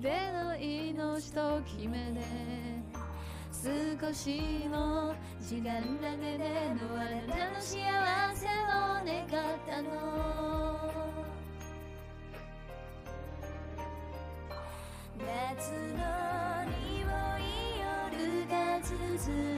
での命と決めて少しの時間だけでのあなたの幸せを願ったの。夏の匂い夜が続く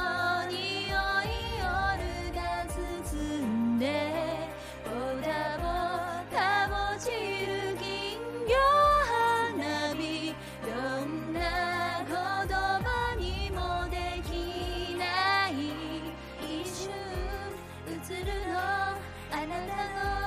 안 한다고